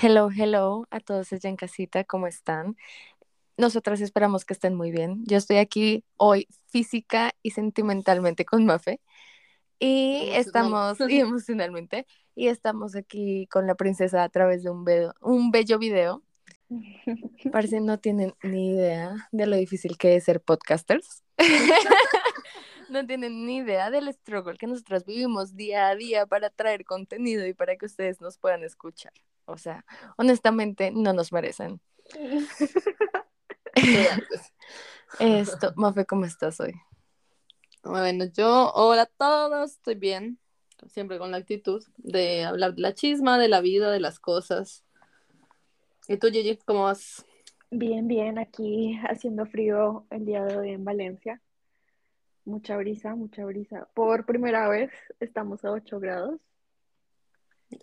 Hello, hello a todos allá en casita, ¿cómo están? Nosotras esperamos que estén muy bien. Yo estoy aquí hoy física y sentimentalmente con Mafe y estamos, y emocionalmente, y estamos aquí con la princesa a través de un, un bello video. Parece no tienen ni idea de lo difícil que es ser podcasters. no tienen ni idea del struggle que nosotros vivimos día a día para traer contenido y para que ustedes nos puedan escuchar. O sea, honestamente, no nos merecen. Esto, Mafe, ¿cómo estás hoy? Bueno, yo, hola a todos, estoy bien, siempre con la actitud de hablar de la chisma, de la vida, de las cosas. ¿Y tú, Gigi, cómo vas? Bien, bien, aquí haciendo frío el día de hoy en Valencia. Mucha brisa, mucha brisa. Por primera vez estamos a 8 grados.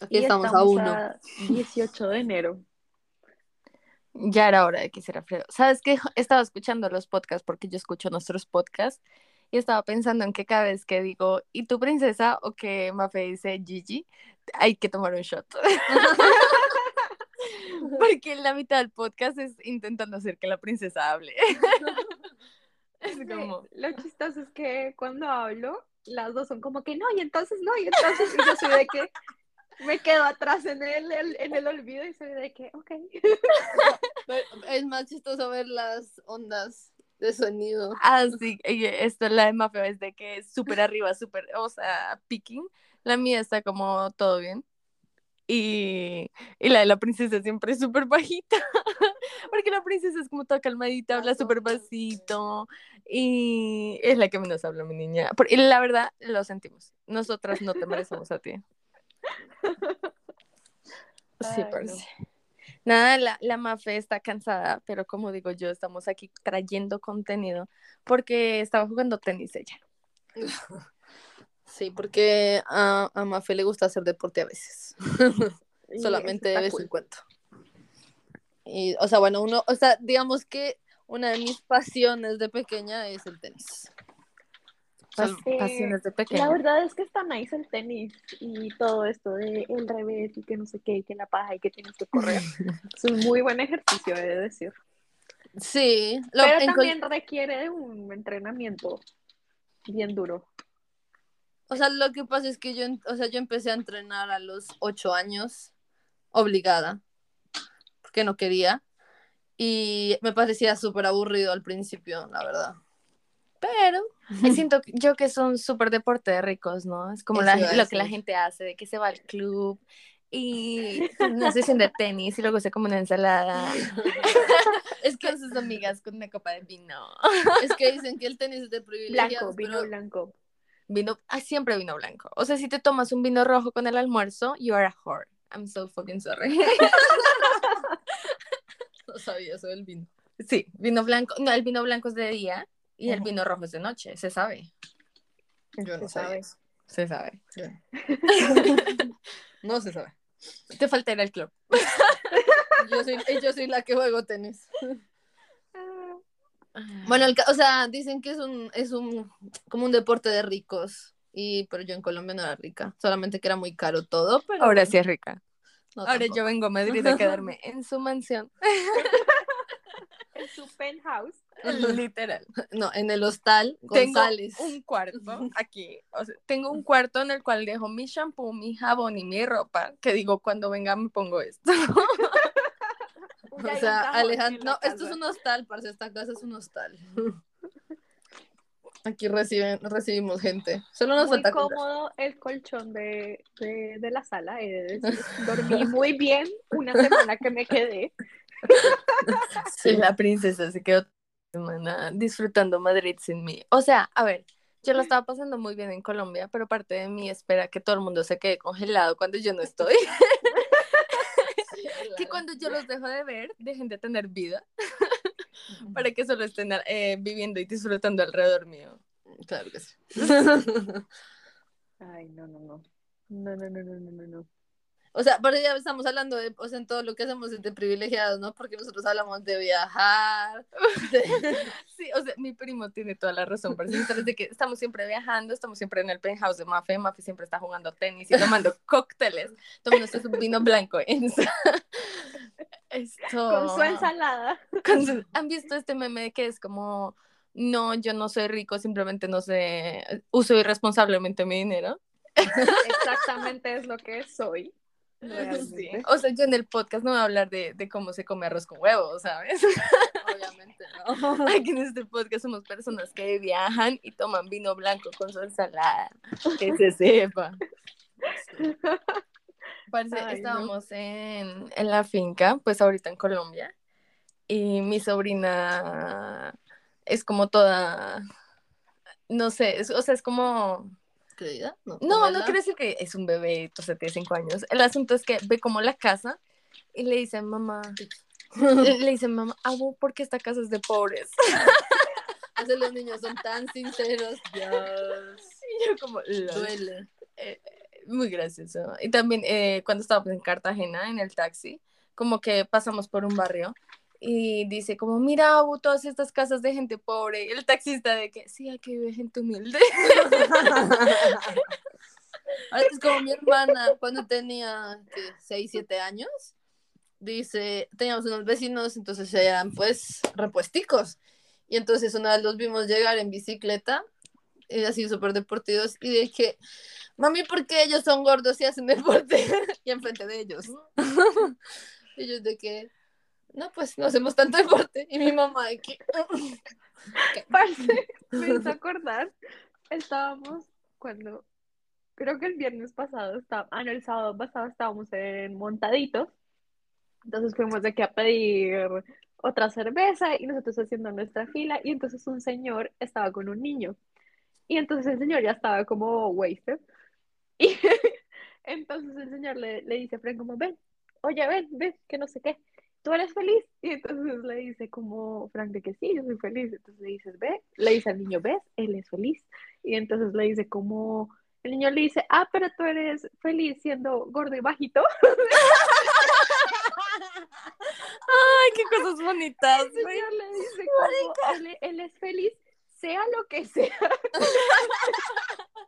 Aquí estamos, a 1. 18 de enero. Ya era hora de que hiciera frío. ¿Sabes qué? Estaba escuchando los podcasts porque yo escucho nuestros podcasts y estaba pensando en que cada vez que digo, ¿y tu princesa? o que Mafe dice Gigi, hay que tomar un shot. porque la mitad del podcast es intentando hacer que la princesa hable. es como... Lo chistoso es que cuando hablo, las dos son como que no, y entonces no, y entonces yo soy de que me quedo atrás en el, en el olvido y soy de que, ok. es más chistoso ver las ondas de sonido. Ah, sí, esto la de Mafeo es de que es súper arriba, súper, o sea, picking. La mía está como todo bien. Y, y la de la princesa siempre es súper bajita. Porque la princesa es como toda calmadita, habla súper bajito. Y es la que menos habla, mi niña. Y la verdad, lo sentimos. Nosotras no te merecemos a ti. Sí, parece. Nada, la, la Mafe está cansada, pero como digo yo, estamos aquí trayendo contenido porque estaba jugando tenis ella. Sí, porque a, a Mafe le gusta hacer deporte a veces. Solamente de vez en cuando. Y, o sea, bueno, uno, o sea, digamos que una de mis pasiones de pequeña es el tenis. Pasiones de pequeña. La verdad es que está nice el tenis y todo esto de el revés y que no sé qué, y que la paja y que tienes que correr. es un muy buen ejercicio, he de decir. Sí, pero también requiere un entrenamiento bien duro. O sea, lo que pasa es que yo, o sea, yo empecé a entrenar a los ocho años, obligada, porque no quería. Y me parecía súper aburrido al principio, la verdad. Pero siento yo que son súper deporte de ricos, ¿no? Es como lo que la gente hace, de que se va al club y una sesión de tenis y luego se come una ensalada. es que sus amigas con una copa de vino. es que dicen que el tenis es de privilegio. Blanco, vino blanco. Vino, ah, siempre vino blanco. O sea, si te tomas un vino rojo con el almuerzo, you are a whore. I'm so fucking sorry. no sabía eso del vino. Sí, vino blanco. No, el vino blanco es de día y el vino rojo es de noche, se sabe. Yo no sé. Se sabe. no se sabe. Te falta ir al club. yo, soy, yo soy la que juego tenis. Bueno, o sea, dicen que es un, es un, como un deporte de ricos. Y, pero yo en Colombia no era rica, solamente que era muy caro todo. Pero Ahora sí es rica. Ahora yo vengo a Madrid a quedarme en su mansión. en su penthouse. Literal. No, en el hostal González. Tengo un cuarto aquí. O sea, tengo un cuarto en el cual dejo mi shampoo, mi jabón y mi ropa. Que digo, cuando venga me pongo esto. o sea, Alejandro, no, esto es un hostal, parce, esta casa es un hostal. Aquí reciben, recibimos gente. Solo nos muy cómodo el colchón de, de, de la sala. dormí muy bien una semana que me quedé. Sí, la princesa se quedó semana disfrutando Madrid sin mí. O sea, a ver, yo lo estaba pasando muy bien en Colombia, pero parte de mí espera que todo el mundo se quede congelado cuando yo no estoy. que cuando yo los dejo de ver, dejen de tener vida. para que solo estén eh, viviendo y disfrutando alrededor mío. Claro que sí. Ay, no, no, no. No, no, no, no, no, no. O sea, pero ya estamos hablando de, o sea, en todo lo que hacemos es de privilegiados, ¿no? Porque nosotros hablamos de viajar. Sí, o sea, mi primo tiene toda la razón, pero de que estamos siempre viajando, estamos siempre en el penthouse de Mafe, Mafe siempre está jugando tenis y tomando cócteles, tomando su vino blanco. Esto... Con su ensalada. ¿Han visto este meme que es como, no, yo no soy rico, simplemente no sé, uso irresponsablemente mi dinero? Exactamente es lo que soy. O sea, yo en el podcast no voy a hablar de, de cómo se come arroz con huevo, ¿sabes? Obviamente no. Aquí en este podcast somos personas que viajan y toman vino blanco con su ensalada. Que se sepa. Parece, estábamos en, en la finca, pues ahorita en Colombia, y mi sobrina es como toda, no sé, o sea, es como No, no, no quiere decir que es un bebé, o sea, tiene cinco años. El asunto es que ve como la casa y le dice, mamá, le dice, mamá, abu, ¿por qué esta casa es de pobres? Hace los niños son tan sinceros, Dios. Y yo como, duele. Eh, muy gracioso. Y también eh, cuando estábamos en Cartagena, en el taxi, como que pasamos por un barrio y dice como, mira, todas estas casas de gente pobre. Y el taxista de que, sí, aquí vive gente humilde. es como mi hermana cuando tenía 6, 7 años. Dice, teníamos unos vecinos, entonces eran pues repuesticos. Y entonces una vez los vimos llegar en bicicleta, y así súper deportivos, y dije, mami, ¿por qué ellos son gordos y hacen deporte? y enfrente de ellos. ellos de que, no, pues no hacemos tanto deporte. Y mi mamá que... Parce, me hizo acordar, estábamos cuando, creo que el viernes pasado, estaba, ah, no, el sábado pasado estábamos en Montaditos, entonces fuimos de aquí a pedir otra cerveza y nosotros haciendo nuestra fila y entonces un señor estaba con un niño. Y entonces el señor ya estaba como wasted. Y entonces el señor le, le dice a Frank como ven, oye ven, ven, que no sé qué ¿tú eres feliz? Y entonces le dice como Frank de que sí, yo soy feliz. Entonces le dices, ve, le dice al niño, ves, él es feliz. Y entonces le dice como, el niño le dice, ah, pero tú eres feliz siendo gordo y bajito. Ay, qué cosas bonitas. El señor le dice como, él, él es feliz, sea lo que sea.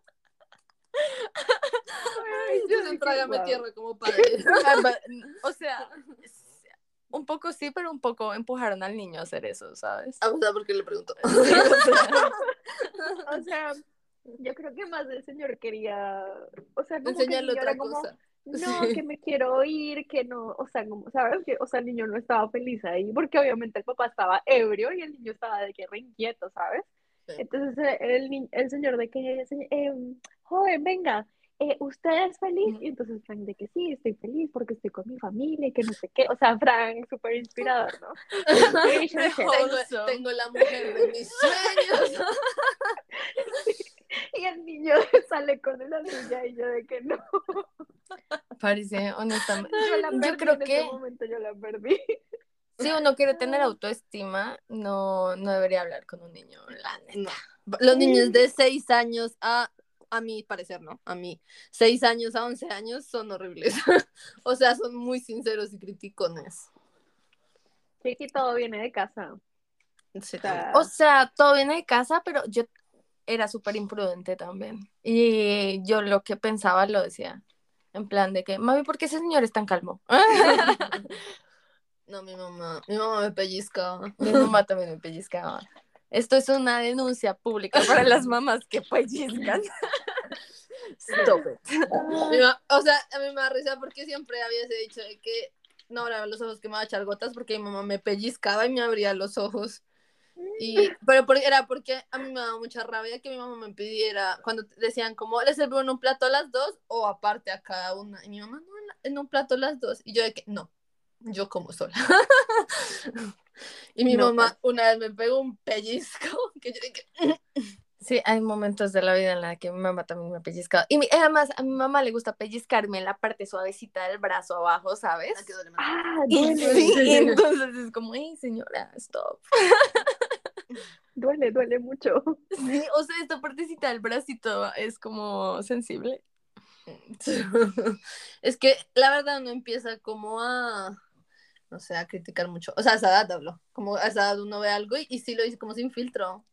Ay, yo se trágame tierra como padre. o sea, un poco sí, pero un poco empujaron al niño a hacer eso, ¿sabes? Ah, o sea, porque le preguntó. o sea, yo creo que más el señor quería, o sea, como enseñarle otra cosa. no, que me quiero ir, que no, o sea, como, ¿sabes? Que, o sea, el niño no estaba feliz ahí, porque obviamente el papá estaba ebrio y el niño estaba de que re inquieto, ¿sabes? Entonces el, el, señor de que, eh, joven, venga, eh, ¿usted es feliz? Y entonces Frank de que sí, estoy feliz porque estoy con mi familia y que no sé qué. O sea, Frank, súper inspirador, ¿no? tengo, tengo, la mujer de mis sueños. Y el niño sale con una silla y yo de que no. Parece, honestamente. Yo, la perdí, creo en que... Momento yo la perdí. Si uno quiere tener autoestima, no, no debería hablar con un niño, la neta. Los niños de 6 años a a mi parecer, ¿no? A mí, 6 años a 11 años son horribles. o sea, son muy sinceros y criticones. Sí, que todo viene de casa. O sea, todo viene de casa, pero yo era súper imprudente también. Y yo lo que pensaba lo decía. En plan de que, mami, ¿por qué ese señor es tan calmo? no, mi mamá, mi mamá me pellizcaba. Mi mamá también me pellizcaba. Esto es una denuncia pública para las mamás que pellizcan. Stop it. o sea, a mí me da risa porque siempre había dicho que no abría los ojos que me iba a echar gotas porque mi mamá me pellizcaba y me abría los ojos. Y, pero era porque a mí me daba mucha rabia que mi mamá me pidiera, cuando decían como, ¿les sirvo en un plato las dos o aparte a cada una? Y mi mamá, no, en un plato las dos. Y yo de que, no, yo como sola. Y mi mamá pues. una vez me pegó un pellizco que yo dije... Sí, hay momentos de la vida en la que mi mamá también me ha pellizcado. Y además a mi mamá le gusta pellizcarme en la parte suavecita del brazo abajo, ¿sabes? Ah, duele. sí, entonces es como, hey, señora, stop. Duele, duele mucho. Sí, o sea, esta partecita del bracito es como sensible. es que la verdad uno empieza como a, no sé, a criticar mucho. O sea, a esa edad hablo. Como a esa edad uno ve algo y, y sí lo dice como sin filtro.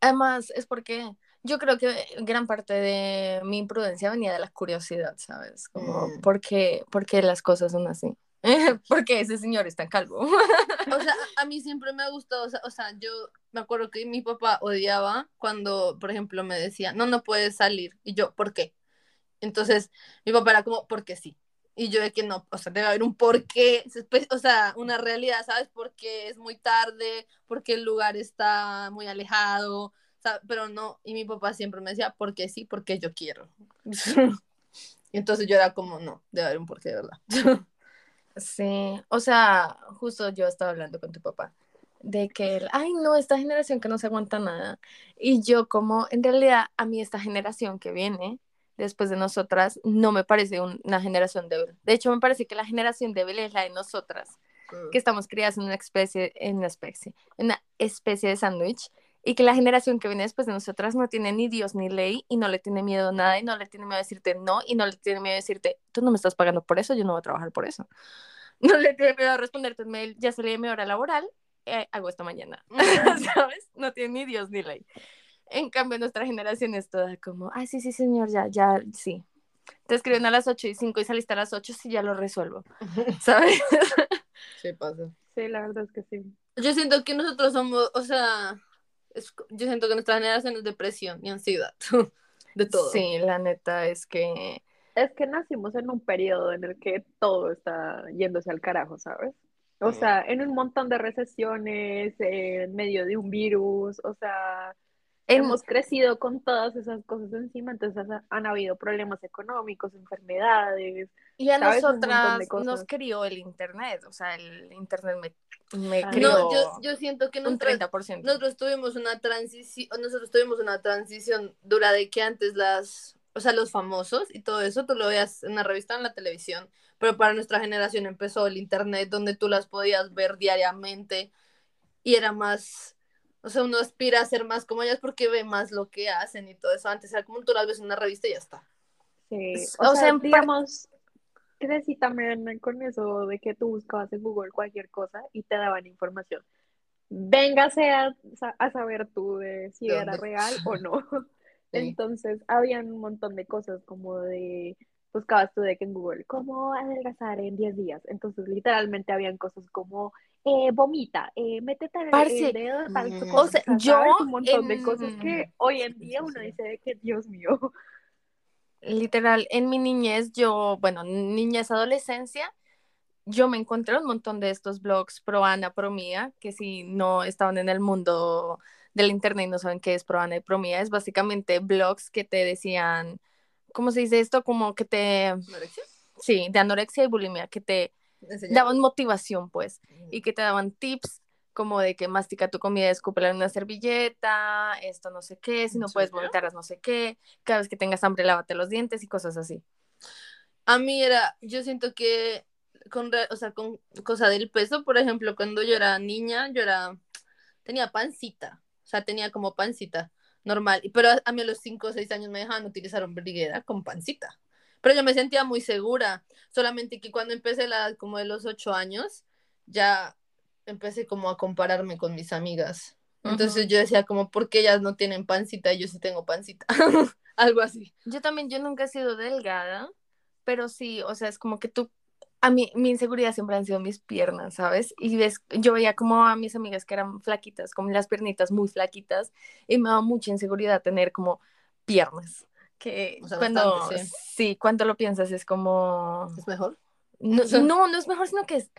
Además, es porque yo creo que gran parte de mi imprudencia venía de la curiosidad, ¿sabes? Como, Mm. ¿por, qué, por qué las cosas son así? porque ese señor es tan calvo. O sea, a mí siempre me ha gustado, o sea, o sea, yo me acuerdo que mi papá odiaba cuando, por ejemplo, me decía, no, no puedes salir. Y yo, ¿por qué? Entonces, mi papá era como, porque sí. Y yo de que no, o sea, debe haber un porqué, o sea, una realidad, ¿sabes? Porque es muy tarde, porque el lugar está muy alejado, ¿sabes? pero no, y mi papá siempre me decía, porque sí, porque yo quiero. y entonces yo era como, no, debe haber un porqué, verdad. Sí, o sea, justo yo estaba hablando con tu papá de que, ay, no, esta generación que no se aguanta nada. Y yo como, en realidad, a mí esta generación que viene después de nosotras no me parece un- una generación débil. De hecho, me parece que la generación débil es la de nosotras, que estamos criadas en una especie, en una especie, en una especie de sándwich, y que la generación que viene después de nosotras no tiene ni Dios ni ley, y no le tiene miedo a nada, y no le tiene miedo a decirte no, y no le tiene miedo a decirte, tú no me estás pagando por eso, yo no voy a trabajar por eso. No le tiene miedo a responderte un mail, ya salí de mi hora laboral, eh, hago esto mañana, ¿sabes? No tiene ni Dios ni ley. En cambio, nuestra generación es toda como, ah, sí, sí, señor, ya, ya, sí. Te escriben a las 8 y 5 y saliste a las 8, sí, ya lo resuelvo, ¿sabes? Sí, pasa. Sí, la verdad es que sí. Yo siento que nosotros somos, o sea, es- yo siento que nuestra generación es depresión y ansiedad, de todo. Sí, la neta es que Es que nacimos en un periodo en el que todo está yéndose al carajo, ¿sabes? O Sí. sea, en un montón de recesiones, en medio de un virus, o sea, hemos crecido con todas esas cosas encima, entonces ha- han habido problemas económicos, enfermedades. y a nosotras nos crió el internet, o sea, el internet me, me Ah, crió No, yo, yo siento que nosotros, 30%. nosotros tuvimos una transición, nosotros tuvimos una transición dura de que antes las, o sea, los famosos y todo eso, tú lo veías en la revista, en la televisión, pero para nuestra generación empezó el internet donde tú las podías ver diariamente y era más, o sea, uno aspira a ser más como ellas porque ve más lo que hacen y todo eso. Antes era como tú las ves en una revista y ya está. Sí, o, o sea, sea, digamos, crecí también con eso de que tú buscabas en Google cualquier cosa y te daban información. Véngase a, a saber tú de si ¿De era real o no. Sí. Entonces, habían un montón de cosas como de, buscabas tú de que en Google, ¿cómo adelgazar en 10 días? Entonces, literalmente habían cosas como, eh, vomita, eh, métete el, Parce, el dedo de tal mm, cosa, o sea, ¿sabes? yo Un montón de en- cosas que hoy en día uno dice de que, Dios mío. Literal, en mi niñez, yo, bueno, niñez, adolescencia, yo me encontré un montón de estos blogs pro Ana, pro Mía, que si no estaban en el mundo del internet y no saben qué es pro Ana y pro Mía, es básicamente blogs que te decían, ¿cómo se dice esto? Como que te, ¿Anorexia? sí, de anorexia y bulimia, que te ¿Enseñar? daban motivación, pues, y que te daban tips como de que mastica tu comida, escúpela en una servilleta, esto no sé qué, si ¿En no puedes vomitar, no sé qué, cada vez que tengas hambre, lávate los dientes y cosas así. A mí era, yo siento que con, o sea, con cosa del peso, por ejemplo, cuando yo era niña, yo era, tenía pancita, o sea, tenía como pancita normal, pero a, mí a los 5 o 6 años me dejaban utilizar ombliguera con pancita, pero yo me sentía muy segura, solamente que cuando empecé la edad como de los 8 años, ya empecé como a compararme con mis amigas, entonces Ujú. yo decía como, ¿por qué ellas no tienen pancita y yo sí tengo pancita? Algo así. Yo también, yo nunca he sido delgada, pero sí, o sea, es como que tú, a mí, mi inseguridad siempre han sido mis piernas, ¿sabes? Y ves, yo veía como a mis amigas que eran flaquitas, como las piernitas muy flaquitas, y me daba mucha inseguridad tener como piernas. Que O sea, cuando, bastante, sí. sí, cuando lo piensas es como, ¿Es mejor? no, O sea- no, no es mejor, sino que es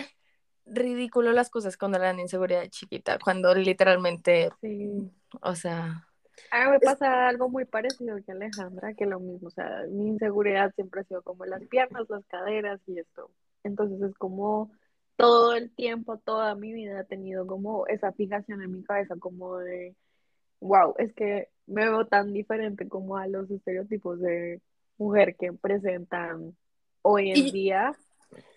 ridículo las cosas cuando le dan inseguridad de chiquita, cuando literalmente, Sí. o sea, A mí me pasa algo muy parecido que Alejandra, que lo mismo, o sea, mi inseguridad siempre ha sido como las piernas, las caderas y esto. Entonces es como todo el tiempo, toda mi vida he tenido como esa fijación en mi cabeza como de, wow, es que me veo tan diferente como a los estereotipos de mujer que presentan hoy en Y- día.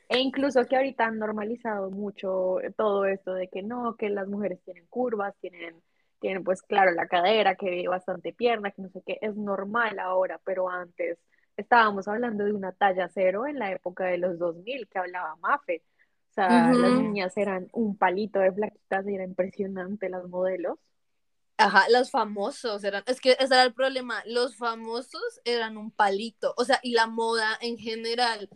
E incluso que ahorita han normalizado mucho todo esto de que no, que las mujeres tienen curvas, tienen, tienen pues claro la cadera, que bastante pierna, que no sé qué, es normal ahora, pero antes estábamos hablando de una talla cero en la época de los 2000 que hablaba Mafe. O sea, las niñas eran un palito de flaquitas y era impresionante las modelos. Ajá, los famosos eran, es que ese era el problema, los famosos eran un palito, o sea, y la moda en general,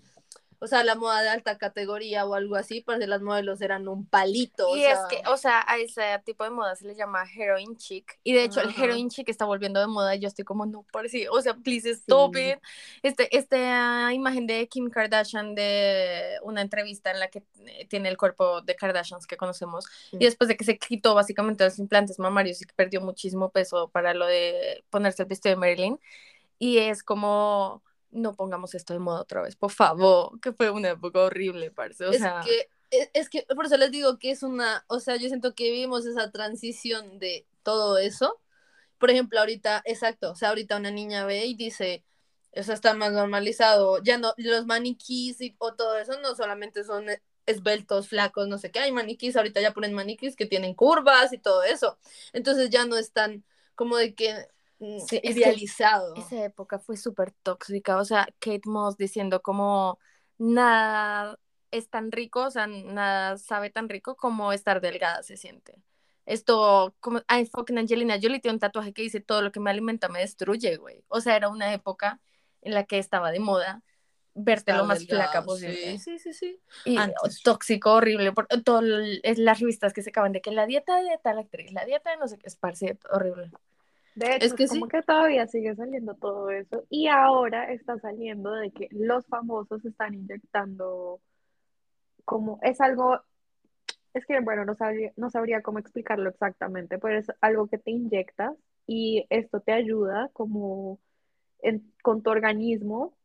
o sea, la moda de alta categoría o algo así, porque las modelos eran un palito. Y es que, o sea, a ese tipo de moda se le llama heroin chic. Y de hecho, el heroin chic está volviendo de moda y yo estoy como, no, parece, o sea, please stop it. Este, esta imagen de Kim Kardashian de una entrevista en la que eh, tiene el cuerpo de Kardashians que conocemos. Y después de que se quitó básicamente los implantes mamarios y que perdió muchísimo peso para lo de ponerse el vestido de Marilyn. Y es como no pongamos esto de moda otra vez, por favor, que fue una época horrible, parce. O es sea... que e, es, que por eso les digo que es una, o sea, yo siento que vivimos esa transición de todo eso. Por ejemplo, ahorita, exacto, o sea, ahorita una niña ve y dice, eso está más normalizado, ya no, los maniquís y, o todo eso no solamente son esbeltos, flacos, no sé qué, hay maniquís, ahorita ya ponen maniquís que tienen curvas y todo eso. Entonces ya no están como de que Mm, idealizado. esa época fue súper tóxica, o sea, Kate Moss diciendo como nada es tan rico, o sea, nada sabe tan rico como estar delgada se siente. Esto, como, ay, fucking Angelina Jolie tiene un tatuaje que dice todo lo que me alimenta me destruye, güey. O sea, era una época en la que estaba de moda verte lo más flaca posible. Sí, sí, sí. Y tóxico, horrible, por todas las revistas que se acaban de que la dieta de tal actriz, la dieta de no sé qué, es horrible. De hecho, es que como que todavía sigue saliendo todo eso. Y ahora está saliendo de que los famosos están inyectando como es algo, es que bueno, no sabría, no sabría cómo explicarlo exactamente, pero es algo que te inyectas y esto te ayuda como con tu organismo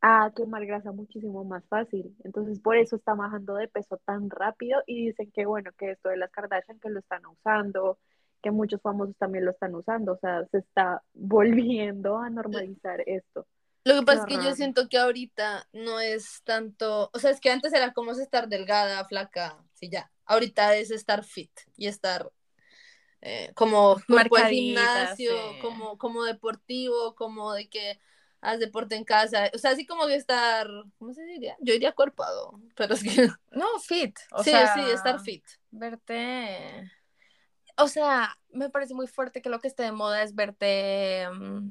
a quemar grasa muchísimo más fácil. Entonces, por eso está bajando de peso tan rápido y dicen que bueno, que esto de las Kardashian que lo están usando, que muchos famosos también lo están usando, o sea, se está volviendo a normalizar esto. Lo que pasa es que yo siento que ahorita no es tanto, o sea, es que antes era como estar delgada, flaca, sí, ya. Ahorita es estar fit y estar eh, como cuerpo gimnasio, como, como deportivo, como de que haz deporte en casa, o sea, así como de estar, ¿cómo se diría? Yo diría cuerpado, pero es que... No, fit. O sí, sea, sí, estar fit. Verte o sea, me parece muy fuerte que lo que esté de moda es verte mm,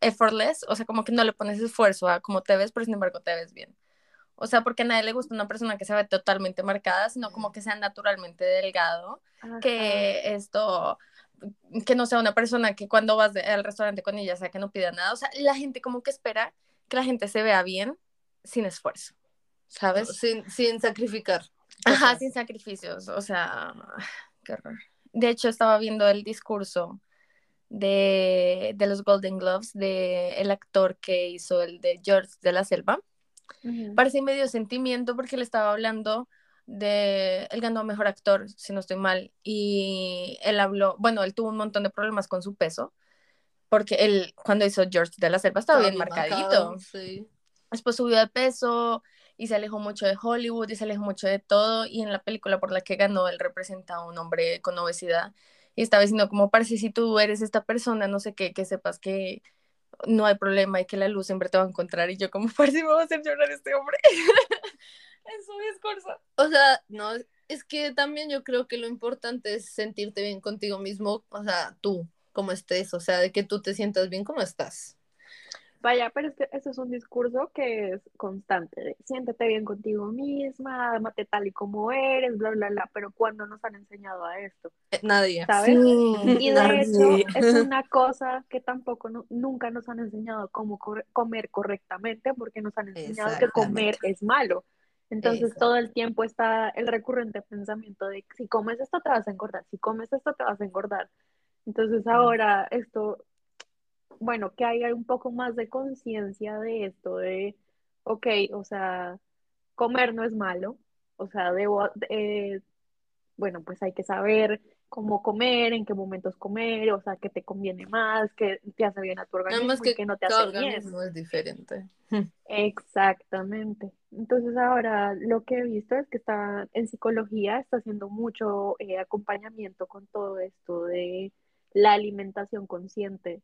effortless, o sea, como que no le pones esfuerzo a cómo te ves, pero sin embargo te ves bien. O sea, porque a nadie le gusta una persona que se ve totalmente marcada, sino como que sea naturalmente delgado, que esto, que no sea una persona que cuando vas al restaurante con ella sea que no pida nada. O sea, la gente como que espera que la gente se vea bien sin esfuerzo, ¿sabes? Sin, sin sacrificar. Ajá, sin sacrificios, o sea, qué horror de hecho, estaba viendo el discurso de, los Golden Gloves de el actor que hizo el de George de la Selva. Parece medio sentimiento porque le estaba hablando de él ganó mejor actor, si no estoy mal, y él habló, bueno, él tuvo un montón de problemas con su peso, porque él cuando hizo George de la Selva estaba, bien, marcadito. Después subió de peso, y se alejó mucho de Hollywood y se alejó mucho de todo y en la película por la que ganó él representa a un hombre con obesidad y estaba diciendo como parece si tú eres esta persona, no sé qué, que sepas que no hay problema y que la luz siempre te va a encontrar y yo como parece me va a hacer llorar este hombre en su discurso. O sea, no, es que también yo creo que lo importante es sentirte bien contigo mismo, o sea, tú, como estés, o sea, de que tú te sientas bien como estás. Vaya, pero este, este, es un discurso que es constante, siéntete bien contigo misma, amate tal y como eres, bla, bla, bla, pero ¿cuándo nos han enseñado a esto? Eh, nadie. ¿Sabes? y de hecho es una cosa que tampoco, nunca nos han enseñado cómo comer correctamente porque nos han enseñado que comer es malo. Entonces todo el tiempo está el recurrente pensamiento de si comes esto te vas a engordar, si comes esto te vas a engordar. Entonces ahora esto bueno, que haya un poco más de conciencia de esto, de, ok, o sea, comer no es malo, o sea, debo, eh, bueno, pues hay que saber cómo comer, en qué momentos comer, o sea, qué te conviene más, qué te hace bien a tu organismo que, y qué no te hace bien. organismo es diferente. Exactamente. Entonces ahora lo que he visto es que está en psicología, está haciendo mucho eh, acompañamiento con todo esto de la alimentación consciente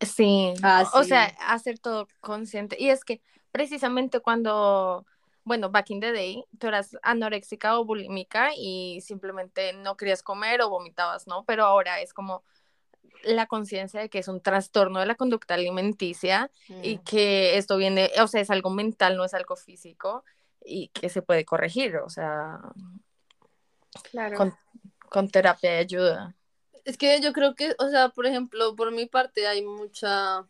Sí, ah, o sea, hacer todo consciente. Y es que precisamente cuando, bueno, back in the day, tú eras anoréxica o bulímica y simplemente no querías comer o vomitabas, ¿no? Pero ahora es como la conciencia de que es un trastorno de la conducta alimenticia y mm. que esto viene, o sea, es algo mental, no es algo físico y que se puede corregir, o sea, con, con terapia y ayuda. Es que yo creo que, o sea, por ejemplo, por mi parte hay mucha,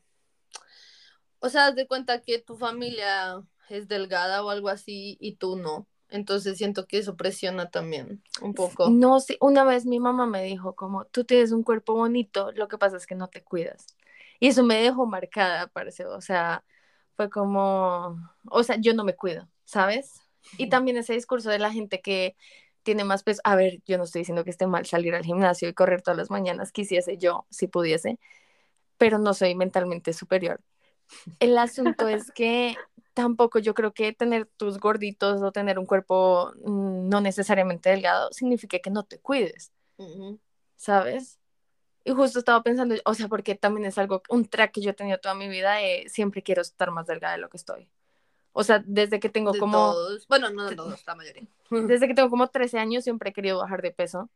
o sea, de cuenta que tu familia es delgada o algo así y tú no. Entonces siento que eso presiona también un poco. No, sí, una vez mi mamá me dijo como, tú tienes un cuerpo bonito, lo que pasa es que no te cuidas. Y eso me dejó marcada, parece, o sea, fue como, o sea, yo no me cuido, ¿sabes? Y también ese discurso de la gente que tiene más peso. A ver, yo no estoy diciendo que esté mal salir al gimnasio y correr todas las mañanas, quisiese yo, si pudiese, pero no soy mentalmente superior. El asunto es que tampoco yo creo que tener tus gorditos o tener un cuerpo mm, no necesariamente delgado significa que no te cuides, ¿sabes? Y justo estaba pensando, o sea, porque también es algo, un track que yo he tenido toda mi vida, eh, siempre quiero estar más delgada de lo que estoy. O sea, desde que tengo como... Bueno, no de todos, la mayoría. Desde que tengo como 13 años siempre he querido bajar de peso.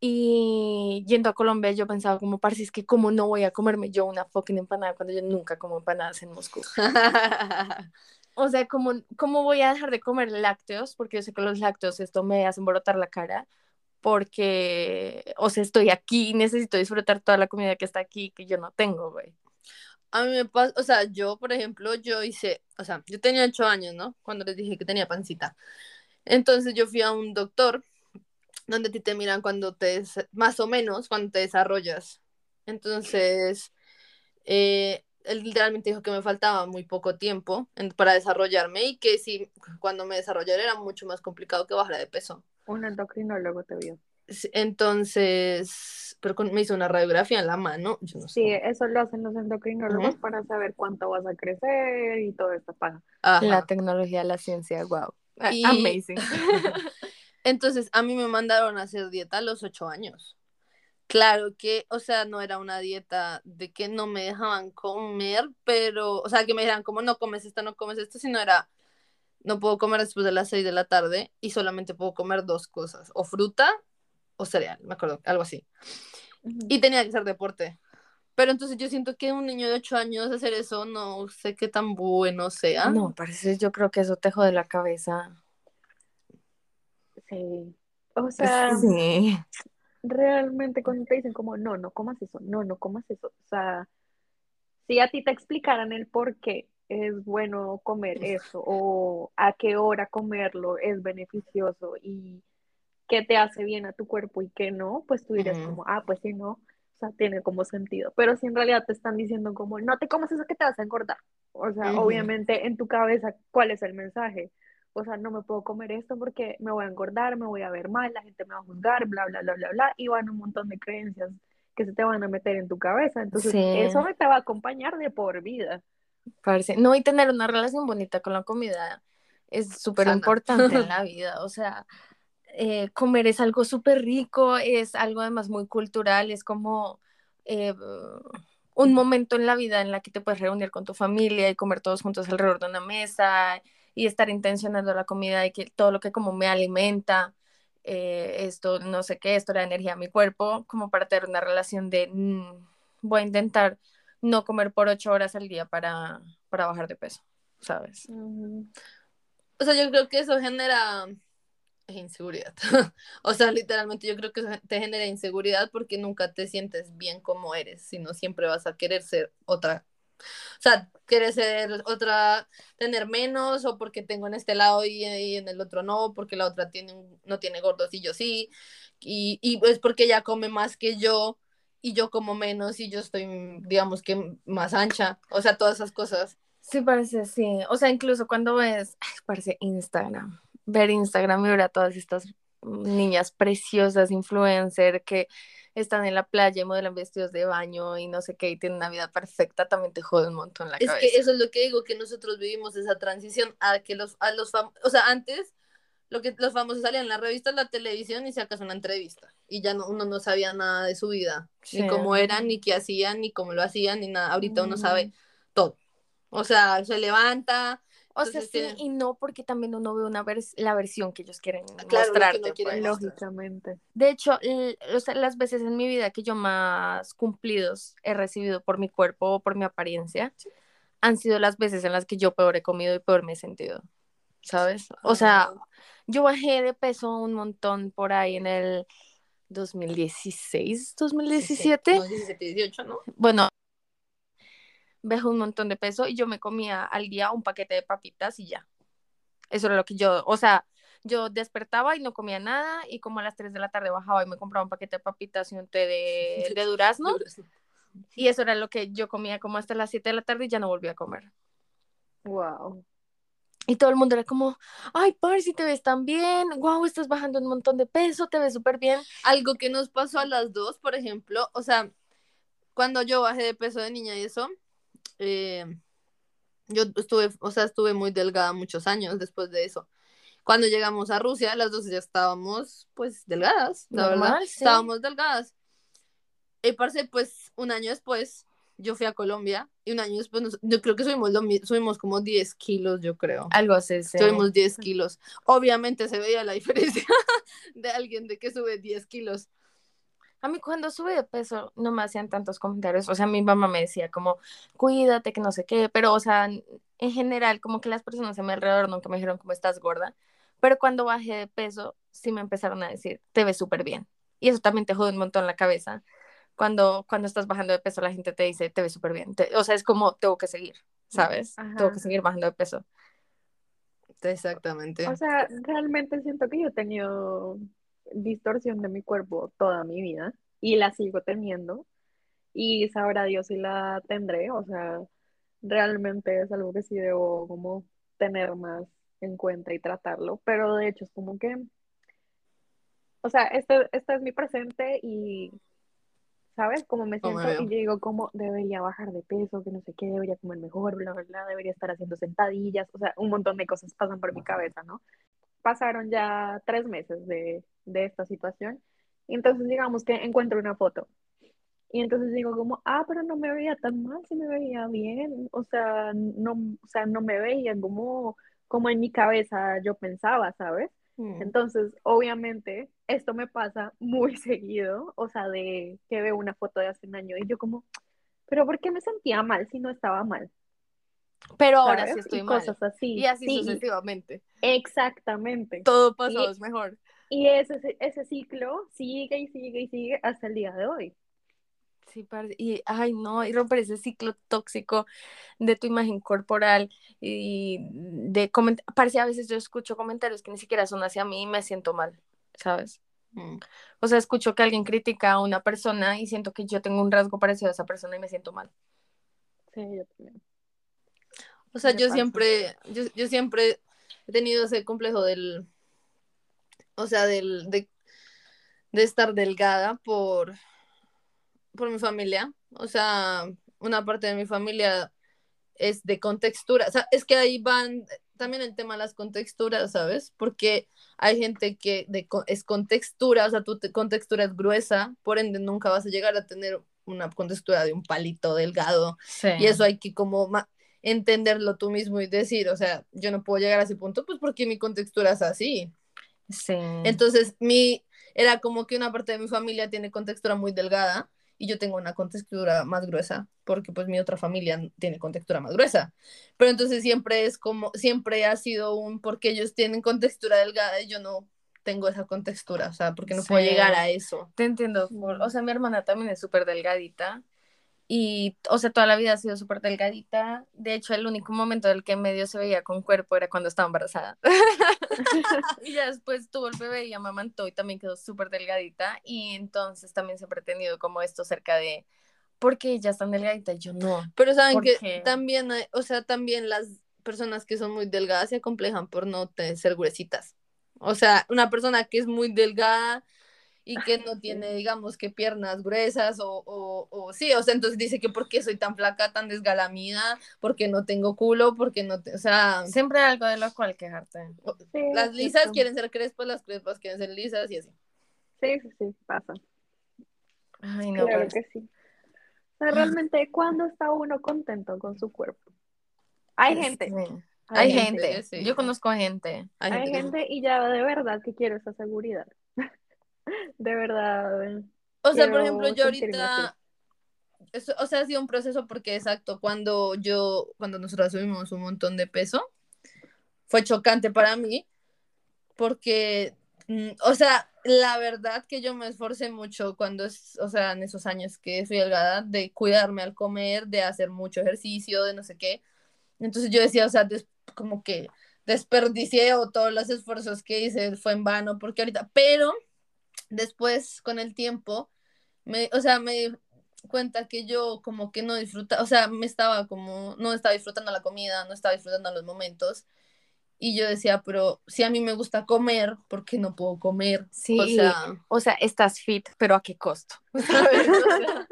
Y yendo a Colombia yo pensaba como, parce, es que cómo no voy a comerme yo una fucking empanada cuando yo nunca como empanadas en Moscú. o sea, ¿cómo, ¿cómo voy a dejar de comer lácteos? Porque yo sé que los lácteos esto me hacen brotar la cara. Porque, o sea, estoy aquí necesito disfrutar toda la comida que está aquí que yo no tengo, güey. A mí me pasa, o sea, yo, por ejemplo, yo hice, o sea, yo tenía ocho años, ¿no? Cuando les dije que tenía pancita. Entonces yo fui a un doctor donde a ti te miran cuando te, más o menos, cuando te desarrollas. Entonces, eh, él literalmente dijo que me faltaba muy poco tiempo para desarrollarme y que si cuando me desarrollara era mucho más complicado que bajar de peso. Un endocrinólogo te vio. Entonces, pero me hizo una radiografía en la mano. Yo no sí, eso lo hacen los endocrinólogos para saber cuánto vas a crecer y todo esto para. La tecnología, la ciencia, wow. Amazing. Entonces, a mí me mandaron a hacer dieta a los ocho años. Claro que, o sea, no era una dieta de que no me dejaban comer, pero, o sea, que me dijeran como no comes esto, no comes esto, sino era, no puedo comer después de las seis de la tarde y solamente puedo comer dos cosas, o fruta o cereal, me acuerdo, algo así. Y tenía que hacer deporte. Pero entonces yo siento que un niño de 8 años hacer eso no sé qué tan bueno sea. No, parece, yo creo que eso te jode la cabeza. Sí. O sea, sí. realmente cuando te dicen como, no, no comas eso, no, no comas eso. O sea, si a ti te explicaran el por qué es bueno comer eso o a qué hora comerlo es beneficioso y qué te hace bien a tu cuerpo y qué no, pues tú dirías como, ah, pues sí, no, o sea, tiene como sentido. Pero si en realidad te están diciendo como, no te comas eso que te vas a engordar. O sea, obviamente en tu cabeza, ¿cuál es el mensaje? O sea, no me puedo comer esto porque me voy a engordar, me voy a ver mal, la gente me va a juzgar, bla, bla, bla, bla, bla, y van un montón de creencias que se te van a meter en tu cabeza. Entonces, eso te va a acompañar de por vida. Parece. No, y tener una relación bonita con la comida es súper importante en la vida. O sea, eh, comer es algo súper rico, es algo además muy cultural, es como eh, un momento en la vida en la que te puedes reunir con tu familia y comer todos juntos alrededor de una mesa y estar intencionando la comida y que todo lo que como me alimenta, eh, esto no sé qué, esto da energía a mi cuerpo, como para tener una relación de mm, voy a intentar no comer por ocho horas al día para, para bajar de peso, ¿sabes? O sea, yo creo que eso genera es inseguridad. o sea, literalmente yo creo que te genera inseguridad porque nunca te sientes bien como eres, sino siempre vas a querer ser otra. O sea, quieres ser otra, tener menos, o porque tengo en este lado y, en el otro no, porque la otra tiene no tiene gordos y yo sí, y, y es porque ella come más que yo y yo como menos y yo estoy, digamos que más ancha, o sea, todas esas cosas. Sí, parece, sí. O sea, incluso cuando ves, parece Instagram ver Instagram y ver a todas estas niñas preciosas, influencer, que están en la playa y modelan vestidos de baño y no sé qué, y tienen una vida perfecta, también te jode un montón la cabeza. Es que eso es lo que digo, que nosotros vivimos esa transición a que los, a los o sea, antes lo que los famosos salían en la revista, en la televisión y si acaso una entrevista. y ya no, uno no sabía nada de su vida, ni cómo eran, ni qué hacían, ni cómo lo hacían, ni nada. Ahorita uno sabe todo. O sea, se levanta. O sea, sí y no, porque también uno ve una la versión que ellos quieren claro, mostrarte. pues. Lógicamente. De hecho, o sea, las veces en mi vida que yo más cumplidos he recibido por mi cuerpo o por mi apariencia, han sido las veces en las que yo peor he comido y peor me he sentido. ¿Sabes? O sea, yo bajé de peso un montón por ahí en el 2016, 2017. 17, 18, ¿no? Bueno, bajé un montón de peso y yo me comía al día un paquete de papitas y ya. Eso era lo que yo, o sea, yo despertaba y no comía nada y como a las 3 de la tarde bajaba y me compraba un paquete de papitas y un té de, de durazno. Y eso era lo que yo comía como hasta las 7 de la tarde y ya no volví a comer. Wow. Y todo el mundo era como, ay, si te ves tan bien, wow, estás bajando un montón de peso, te ves súper bien. Algo que nos pasó a las dos, por ejemplo, o sea, cuando yo bajé de peso de niña y eso, eh, yo estuve, o sea, estuve muy delgada muchos años después de eso. Cuando llegamos a Rusia, las dos ya estábamos, pues, delgadas, la verdad, estábamos delgadas. Y parce, pues, un año después, yo fui a Colombia y un año después, yo creo que subimos, subimos como 10 kilos, yo creo. Algo así, Subimos 10 kilos. Obviamente se veía la diferencia de alguien de que sube 10 kilos. A mí cuando sube de peso no me hacían tantos comentarios, o sea, mi mamá me decía como, cuídate, que no sé qué, pero, o sea, en general, como que las personas a mi alrededor nunca me dijeron como estás gorda, pero cuando bajé de peso, sí me empezaron a decir, te ves súper bien. Y eso también te jode un montón la cabeza, cuando, cuando estás bajando de peso, la gente te dice, te ves súper bien. o sea, es como, tengo que seguir, ¿sabes? Tengo que seguir bajando de peso. Exactamente. O sea, realmente siento que yo he tenido distorsión de mi cuerpo toda mi vida y la sigo teniendo y sabrá Dios si la tendré, o sea, realmente es algo que sí debo como tener más en cuenta y tratarlo, pero de hecho es como que, o sea, este, este es mi presente y ¿sabes? Como me siento y yo digo, como debería bajar de peso, que no sé qué, debería comer mejor, bla, bla, bla, debería estar haciendo sentadillas, o sea, un montón de cosas pasan por mi cabeza, ¿no? Pasaron ya tres meses de, de esta situación, y entonces digamos que encuentro una foto, y entonces digo como, ah, pero no me veía tan mal, si me veía bien, o sea, no, o sea, no me veía como, como en mi cabeza yo pensaba, ¿sabes? Mm. Entonces, obviamente, esto me pasa muy seguido, o sea, de que veo una foto de hace un año y yo como, pero ¿por qué me sentía mal si no estaba mal? Pero ahora sí estoy mal. Cosas así. Y así sucesivamente. Exactamente. Todo pasado es mejor. Y ese, ese ciclo sigue y sigue y sigue hasta el día de hoy. Sí, y ay no, y romper ese ciclo tóxico de tu imagen corporal y de parece a veces yo escucho comentarios que ni siquiera son hacia mí y me siento mal, ¿sabes? Mm. O sea, escucho que alguien critica a una persona y siento que yo tengo un rasgo parecido a esa persona y me siento mal. Sí, yo también. O sea, yo siempre, yo, yo siempre he tenido ese complejo del, o sea, del, de, de estar delgada por por mi familia, o sea, una parte de mi familia es de contextura, o sea, es que ahí van también el tema de las contexturas, ¿sabes? Porque hay gente que de, es contextura, o sea, tu contextura es gruesa, por ende nunca vas a llegar a tener una contextura de un palito delgado. Y eso hay que como entenderlo tú mismo y decir, o sea, yo no puedo llegar a ese punto, pues porque mi contextura es así. Sí. Entonces, mi, era como que una parte de mi familia tiene contextura muy delgada y yo tengo una contextura más gruesa, porque pues mi otra familia tiene contextura más gruesa. Pero entonces siempre es como, siempre ha sido un, porque ellos tienen contextura delgada y yo no tengo esa contextura, o sea, porque no puedo llegar a eso. Te entiendo, o sea, mi hermana también es súper delgadita y, o sea, toda la vida ha sido súper delgadita. De hecho, el único momento del que medio se veía con cuerpo era cuando estaba embarazada. y ya después tuvo el bebé y amamantó y también quedó súper delgadita. Y entonces también se ha pretendido como esto cerca de, ¿por qué ella es tan delgadita y yo no? Pero saben que también, hay, o sea, también las personas que son muy delgadas se acomplejan por no ser gruesitas. O sea, una persona que es muy delgada y que no tiene, digamos, que piernas gruesas o, o, o, sí, o sea, entonces dice que por qué soy tan flaca, tan desgalamida, porque no tengo culo, porque no, te, o sea... Siempre hay algo de lo cual quejarte. las lisas quieren ser crespas, las crespas quieren ser lisas y así. Sí, sí, sí, pasa. Ay, no, Claro pues. que sí. O sea, realmente, ¿cuándo está uno contento con su cuerpo? Hay gente, Sí. Hay gente, sí. yo conozco gente. Hay hay gente gente y ya de verdad que quiero esa seguridad. De verdad. O sea, por ejemplo, yo ahorita, eso- o sea, ha sido un proceso porque, exacto, cuando yo, cuando nosotros subimos un montón de peso, fue chocante para mí, porque, mm, o sea, la verdad que yo me esforcé mucho cuando, es, o sea, en esos años que fui delgada, de cuidarme al comer, de hacer mucho ejercicio, de no sé qué. Entonces yo decía, o sea, des- como que desperdicié o todos los esfuerzos que hice fue en vano, porque ahorita, pero después, con el tiempo, me, o sea, me di cuenta que yo como que no disfruta, o sea, me estaba como, no estaba disfrutando la comida, no estaba disfrutando los momentos. Y yo decía, pero si a mí me gusta comer, ¿por qué no puedo comer? Sí, O sea, o sea, estás fit, pero ¿a qué costo? ¿Sabes? O sea,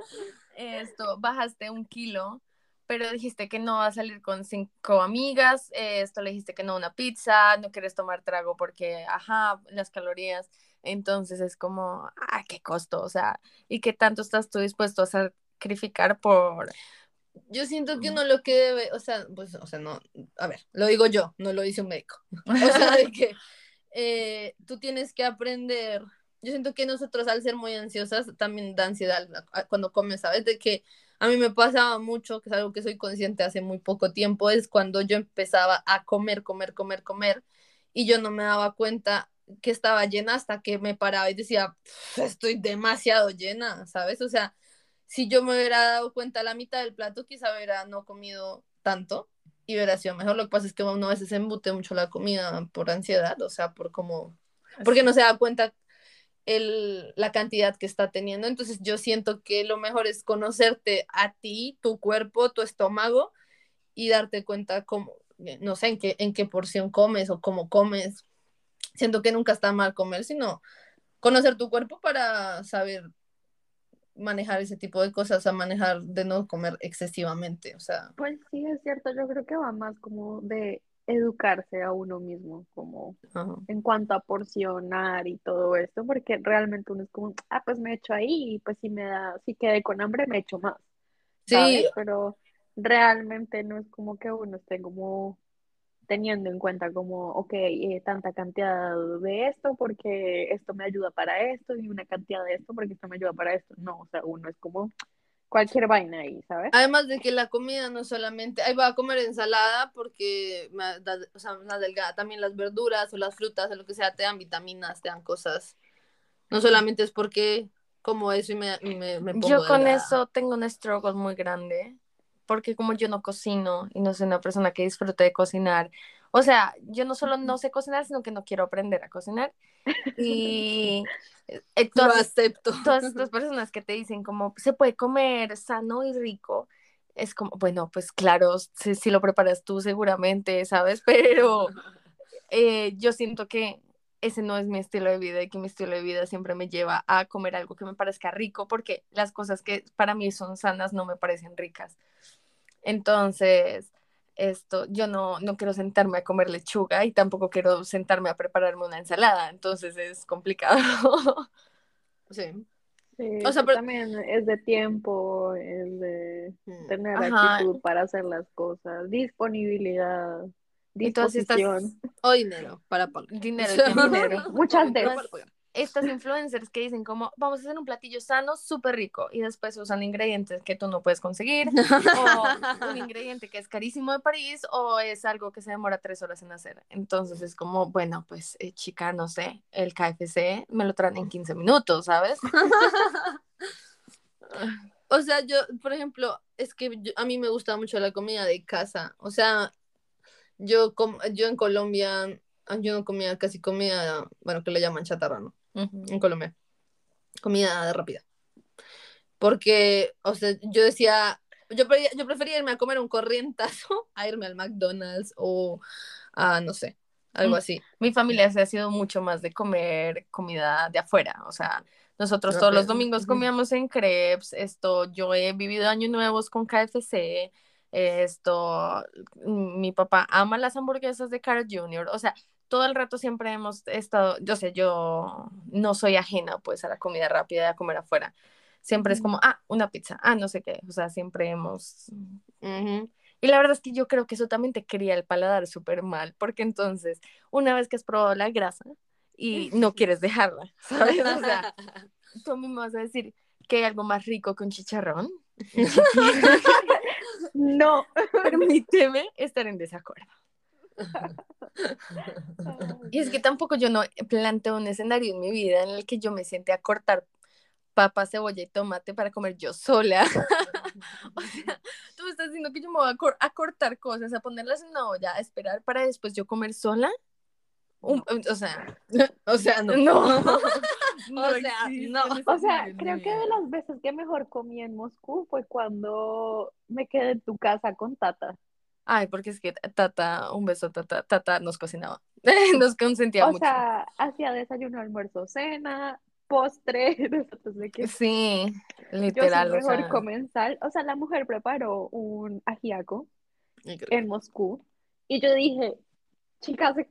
esto, bajaste un kilo, pero dijiste que no vas a salir con cinco amigas, eh, esto le dijiste que no a una pizza, no quieres tomar trago porque, ajá, las calorías, entonces es como, ¿a qué costo? O sea, ¿y qué tanto estás tú dispuesto a sacrificar por... yo siento que uno lo que debe, o sea, pues, o sea, no, a ver, lo digo yo, no lo dice un médico. O sea, de que eh, tú tienes que aprender. Yo siento que nosotros, al ser muy ansiosas, también da ansiedad cuando comes, ¿sabes? De que a mí me pasaba mucho, que es algo que soy consciente hace muy poco tiempo, es cuando yo empezaba a comer, comer, comer, comer, y yo no me daba cuenta que estaba llena hasta que me paraba y decía, "Pf, estoy demasiado llena, ¿sabes? O sea, si yo me hubiera dado cuenta a la mitad del plato, quizá hubiera no comido tanto y hubiera sido mejor. Lo que pasa es que uno a veces embute mucho la comida por ansiedad, o sea, por como, porque no se da cuenta el, la cantidad que está teniendo. Entonces yo siento que lo mejor es conocerte a ti, tu cuerpo, tu estómago y darte cuenta cómo, no sé, en qué, en qué porción comes o cómo comes. Siento que nunca está mal comer, sino conocer tu cuerpo para saber manejar ese tipo de cosas, a manejar de no comer excesivamente, o sea, Pues sí, es cierto, yo creo que va más como de educarse a uno mismo, como ajá. en cuanto a porcionar y todo esto, porque realmente uno es como, ah, pues me echo ahí y pues si me da, si quedé con hambre me echo más, Sí, ¿sabes? Pero realmente no es como que uno esté como teniendo en cuenta como, ok, eh, tanta cantidad de esto porque esto me ayuda para esto y una cantidad de esto porque esto me ayuda para esto. No, o sea, uno es como cualquier vaina ahí, ¿sabes? además de que la comida no solamente, ahí va a comer ensalada porque, me da- o sea, una delgada, también las verduras o las frutas o lo que sea, te dan vitaminas, te dan cosas, no solamente es porque como eso y me, me, me pongo Yo con delgada. eso tengo un struggle muy grande, porque como yo no cocino y no soy una persona que disfrute de cocinar, o sea, yo no solo no sé cocinar, sino que no quiero aprender a cocinar. Y eh, Lo todas, acepto. todas estas personas que te dicen como se puede comer sano y rico, es como, bueno, pues claro, si, si lo preparas tú seguramente, ¿sabes? Pero eh, yo siento que ese no es mi estilo de vida y que mi estilo de vida siempre me lleva a comer algo que me parezca rico porque las cosas que para mí son sanas no me parecen ricas. Entonces, esto, yo no, no quiero sentarme a comer lechuga y tampoco quiero sentarme a prepararme una ensalada, entonces es complicado. Sí. Sí, O sea, pero- también es de tiempo, es de Mm. tener Ajá. actitud para hacer las cosas, disponibilidad, disposición. O dinero para pagar. Dinero. Dinero. Muchas veces. Estas influencers que dicen como, vamos a hacer un platillo sano, súper rico, y después usan ingredientes que tú no puedes conseguir, o un ingrediente que es carísimo de París, o es algo que se demora tres horas en hacer. Entonces es como, bueno, pues eh, chica, no sé, el KFC me lo traen en 15 minutos, ¿sabes? O sea, yo, por ejemplo, es que yo- a mí me gusta mucho la comida de casa. O sea, yo, com- yo en Colombia, yo no comía casi comida, bueno, que le llaman chatarra, ¿no? En Colombia. Comida rápida. Porque, o sea, yo decía, yo, yo prefería irme a comer un corrientazo a irme al McDonald's o a, no sé, algo Mm. así. Mi familia se ha sido mucho más de comer comida de afuera, o sea, nosotros todos los domingos comíamos en crepes, esto, yo he vivido años nuevos con KFC, Esto, mi papá ama las hamburguesas de Carl Jr., o sea, todo el rato siempre hemos estado, yo sé, yo no soy ajena pues a la comida rápida, a comer afuera. Siempre es como, ah, una pizza, ah, no sé qué, o sea, siempre hemos... Y la verdad es que yo creo que eso también te cría el paladar súper mal, porque entonces, una vez que has probado la grasa y no quieres dejarla, ¿sabes? O sea, tú me vas a decir que hay algo más rico que un chicharrón. no. Permíteme estar en desacuerdo. Y es que tampoco yo no planteo un escenario en mi vida en el que yo me siente a cortar papa, cebolla y tomate para comer yo sola. o sea, tú me estás diciendo que yo me voy a, cortar cosas, a ponerlas en una olla, a esperar para después yo comer sola. o sea, o sea, no. No. o sea, no. O sea, creo que de las veces que mejor comí en Moscú fue cuando me quedé en tu casa con Tata. Ay, porque es que Tata, un beso, Tata, Tata nos cocinaba, nos consentía mucho. O sea, hacía desayuno, almuerzo, cena, postre, de que sí, literal. Yo mejor comensal, o sea, la mujer preparó un ajiaco en Moscú y yo dije, chica, hace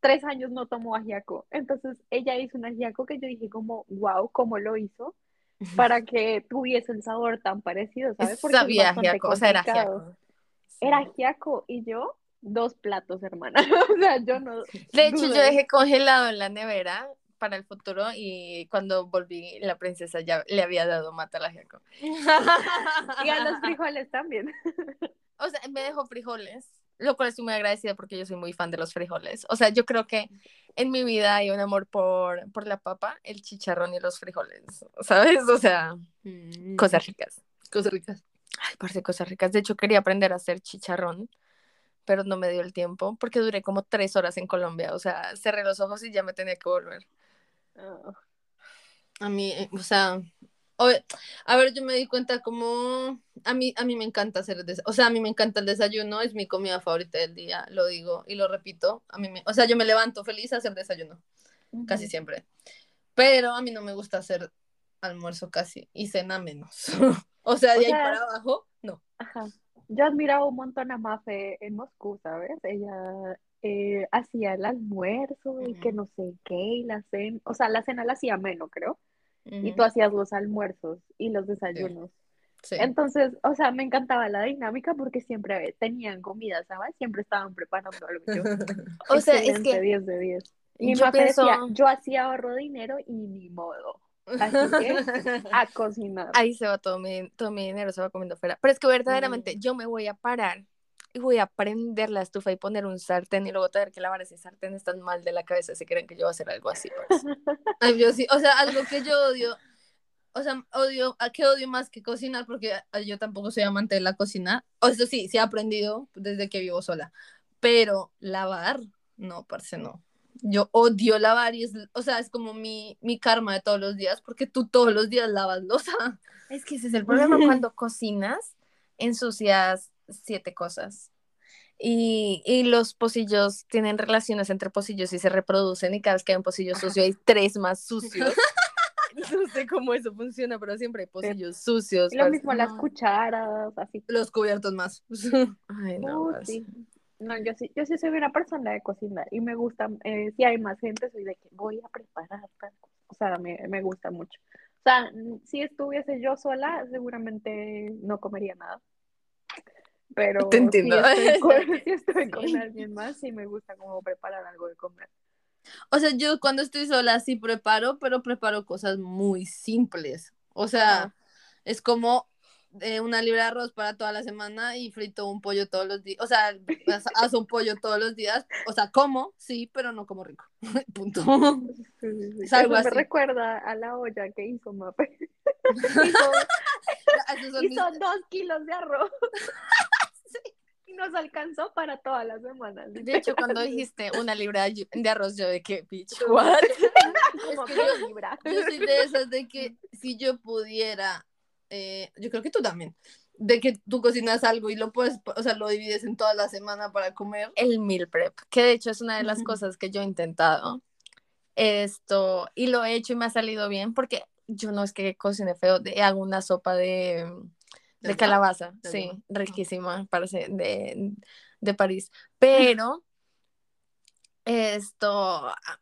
tres años no tomo ajiaco, entonces ella hizo un ajiaco que yo dije como, wow, ¿cómo lo hizo? Para que tuviese el sabor tan parecido, ¿sabes? Porque Sabía ajiaco, o sea, era ajiaco. Era ajiaco y yo dos platos, hermana. o sea, yo no. De hecho, yo dejé congelado en la nevera para el futuro y cuando volví la princesa ya le había dado mata al ajiaco. y a los frijoles también. o sea, me dejó frijoles, lo cual estoy muy agradecida porque yo soy muy fan de los frijoles. O sea, yo creo que en mi vida hay un amor por, por la papa, el chicharrón y los frijoles, ¿sabes? O sea, mm. cosas ricas. Cosas ricas. Ay, parece cosas ricas. De hecho, quería aprender a hacer chicharrón, pero no me dio el tiempo porque duré como tres horas en Colombia. O sea, cerré los ojos y ya me tenía que volver. Ah. A mí, eh, o sea, a ver, yo me di cuenta como a mí, a mí me encanta hacer, o sea, a mí me encanta el desayuno, es mi comida favorita del día, lo digo y lo repito. A mí me, o sea, yo me levanto feliz a hacer desayuno, casi siempre. Pero a mí no me gusta hacer almuerzo casi y cena menos. o sea, de ahí para abajo, no. Ajá. Yo admiraba un montón a Mafe en Moscú, ¿sabes? Ella eh, hacía el almuerzo y que no sé qué, y la cena, o sea, la cena la hacía menos, creo. Y tú hacías los almuerzos y los desayunos. Entonces, o sea, me encantaba la dinámica porque siempre tenían comida, ¿sabes? Siempre estaban preparando algo. o sea, es que 10 de 10. Y yo, decía, yo hacía ahorro dinero y ni modo. Así que a cocinar. Ahí se va todo mi, todo mi dinero, se va comiendo fuera. Pero es que verdaderamente yo me voy a parar y voy a prender la estufa y poner un sartén y luego tener que lavar ese sartén. Están mal de la cabeza si creen que yo voy a hacer algo así. Ay, yo sí, o sea, algo que yo odio. O sea, odio, ¿a qué odio más que cocinar? Porque yo tampoco soy amante de la cocina. O eso sí, sí he aprendido desde que vivo sola. Pero lavar, no, parce, no yo odio lavar y es, o sea, es como mi, mi karma de todos los días, porque tú todos los días lavas losa. Es que ese es el problema cuando cocinas, ensucias siete cosas. Y, y, los pocillos tienen relaciones entre pocillos y se reproducen y cada vez que hay un pocillo sucio hay tres más sucios. no sé cómo eso funciona, pero siempre hay pocillos sucios. lo mismo las cucharas, así. Los cubiertos más. Ay, no. Uh, sí. No, yo sí, yo sí soy una persona de cocinar y me gusta, eh, si hay más gente, soy de que voy a preparar O sea, me, me gusta mucho. O sea, si estuviese yo sola, seguramente no comería nada. Pero Te entiendo. Si, estoy con, alguien más, sí me gusta como preparar algo de comer. O sea, yo cuando estoy sola sí preparo, pero preparo cosas muy simples. O sea, es como eh, una libra de arroz para toda la semana y frito un pollo todos los días. O sea, haz un pollo todos los días. O sea, como, sí, pero no como rico. Punto. Eso me recuerda a la olla que hizo Mape. hizo, dos kilos de arroz. Y nos alcanzó para toda la semana. De hecho, cuando dijiste una libra de arroz, yo de que, bitch, what? yo soy de esas de que si yo pudiera eh, yo creo que tú también, de que tú cocinas algo y lo puedes, o sea, lo divides en toda la semana para comer. El meal prep, que de hecho es una de las cosas que yo he intentado. Esto, y lo he hecho y me ha salido bien porque yo no es que cocine feo, de, hago una sopa de De calabaza, sí, riquísima, parece, de, de París. Pero esto ah,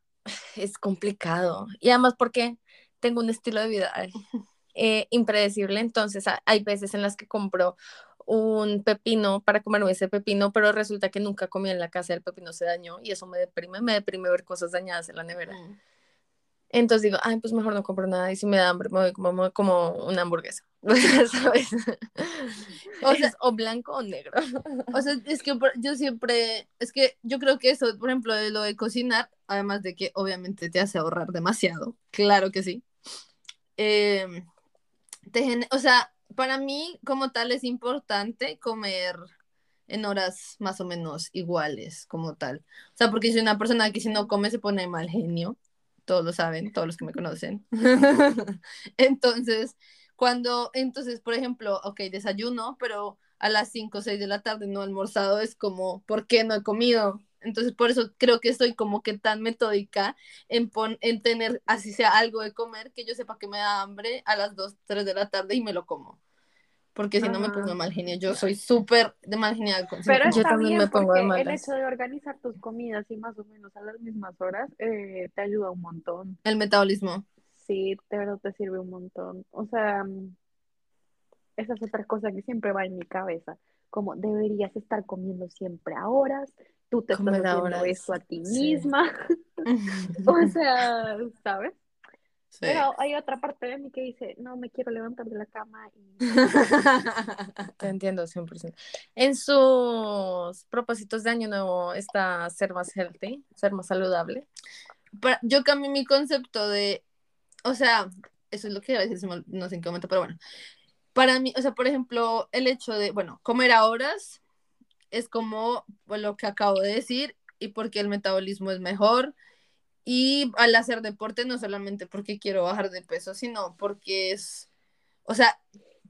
es complicado. Y además porque tengo un estilo de vida eh, impredecible, entonces hay veces en las que compro un pepino para comerme ese pepino, pero resulta que nunca comí en la casa, el pepino se dañó y eso me deprime, me deprime ver cosas dañadas en la nevera. Mm. Entonces digo, ay, pues mejor no compro nada y si me da hambre me voy como, como una hamburguesa, ¿sabes? O sea, o blanco o negro. O sea, es que yo siempre, es que yo creo que eso, por ejemplo, de lo de cocinar, además de que obviamente te hace ahorrar demasiado, claro que sí. O sea, para mí como tal es importante comer en horas más o menos iguales como tal. O sea, porque soy una persona que si no come se pone mal genio todos lo saben, todos los que me conocen. entonces, cuando, entonces, por ejemplo, ok, desayuno, pero a las 5 o 6 de la tarde no almorzado, es como, ¿por qué no he comido? Entonces, por eso creo que estoy como que tan metódica en, en tener, así sea algo de comer, que yo sepa que me da hambre a las 2, 3 de la tarde y me lo como porque si no me pongo mal genio. Yo soy súper de mal genio. Pero yo también me pongo de mal El hecho de organizar tus comidas y más o menos a las mismas horas eh, te ayuda un montón. El metabolismo. Sí, de verdad te sirve un montón. O sea, esa es otra cosa que siempre va en mi cabeza. Como deberías estar comiendo siempre a horas, tú te estás haciendo eso a ti misma. o sea, ¿sabes? Pero hay otra parte de mí que dice, no, me quiero levantar de la cama. Y... Te entiendo 100%. En sus propósitos de año nuevo está ser más healthy, ser más saludable. yo cambié mi concepto de, o sea, eso es lo que a veces no sé en qué momento, pero bueno. Para mí, o sea, por ejemplo, el hecho de, bueno, comer a horas es como pues, lo que acabo de decir y porque el metabolismo es mejor y al hacer deporte, no solamente porque quiero bajar de peso, sino porque es, o sea,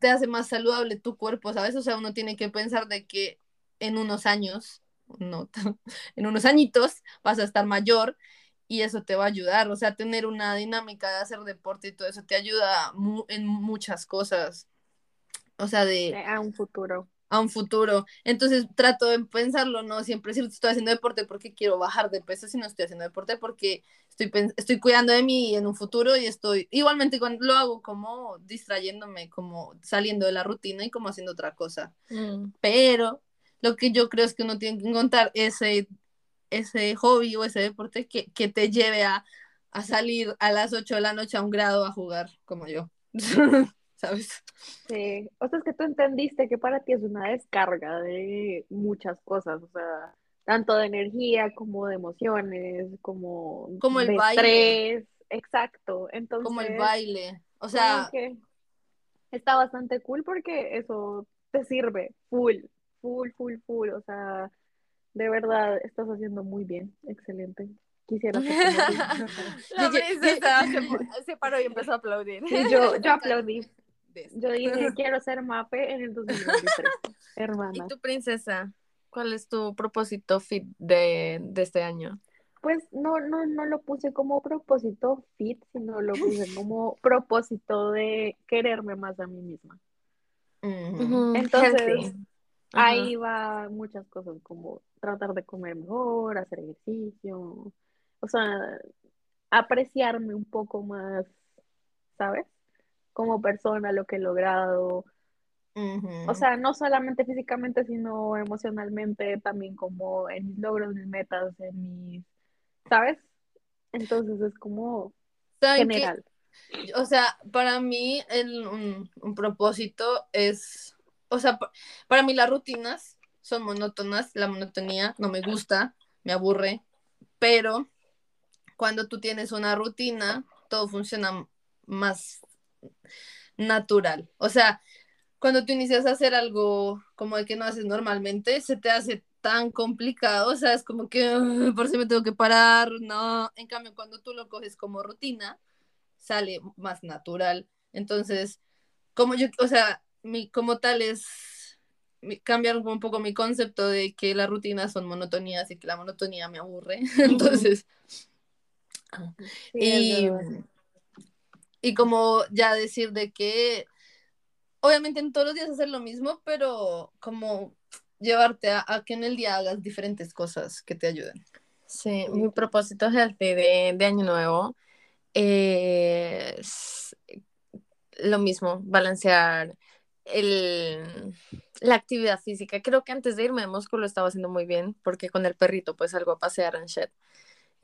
te hace más saludable tu cuerpo, ¿sabes? O sea, uno tiene que pensar de que en unos años, no, en unos añitos vas a estar mayor y eso te va a ayudar, o sea, tener una dinámica de hacer deporte y todo eso te ayuda en muchas cosas. O sea, de... A un futuro a un futuro. Entonces trato de pensarlo, no siempre decir estoy haciendo deporte porque quiero bajar de peso, sino estoy haciendo deporte porque estoy, estoy cuidando de mí en un futuro y estoy, igualmente cuando lo hago como distrayéndome, como saliendo de la rutina y como haciendo otra cosa. Mm. Pero lo que yo creo es que uno tiene que encontrar ese, ese hobby o ese deporte que, que te lleve a, a salir a las 8 de la noche a un grado a jugar como yo. ¿sabes? Sí, o sea, es que tú entendiste que para ti es una descarga de muchas cosas, o sea, tanto de energía como de emociones, como, como el baile. Estrés, exacto, entonces... Como el baile, o sea... está bastante cool porque eso te sirve full, full, full, full, o sea, de verdad estás haciendo muy bien, excelente. Quisiera La princesa se, paró y empezó a aplaudir. yo, yo aplaudí. Yo dije, quiero ser MAPE en el 2023, hermana. ¿Y tu princesa? ¿Cuál es tu propósito fit de, este año? Pues no, no, no lo puse como propósito fit, sino lo puse como propósito de quererme más a mí misma. Entonces, ahí va muchas cosas como tratar de comer mejor, hacer ejercicio, o sea, apreciarme un poco más, ¿sabes? Como persona, lo que he logrado. O sea, no solamente físicamente, sino emocionalmente, también como en mis logros, en mis metas, en mis, ¿sabes? Entonces es como general. o sea, para mí el, un, propósito es, o sea, para mí las rutinas son monótonas, la monotonía no me gusta, me aburre, pero cuando tú tienes una rutina, todo funciona más natural. O sea, cuando tú inicias a hacer algo como el que no haces normalmente, se te hace tan complicado, o sea, es como que por si me tengo que parar, no. En cambio, cuando tú lo coges como rutina, sale más natural. Entonces, como yo, o sea, mi, como tal es cambiar un poco mi concepto de que las rutinas son monotonías y que la monotonía me aburre. Entonces, y, y como ya decir de que obviamente en todos los días hacer lo mismo, pero como llevarte a, que en el día hagas diferentes cosas que te ayuden. Sí, mi propósito de, de año nuevo es lo mismo, balancear el, la actividad física. Creo que antes de irme Moscú lo estaba haciendo muy bien, porque con el perrito pues salgo a pasear en.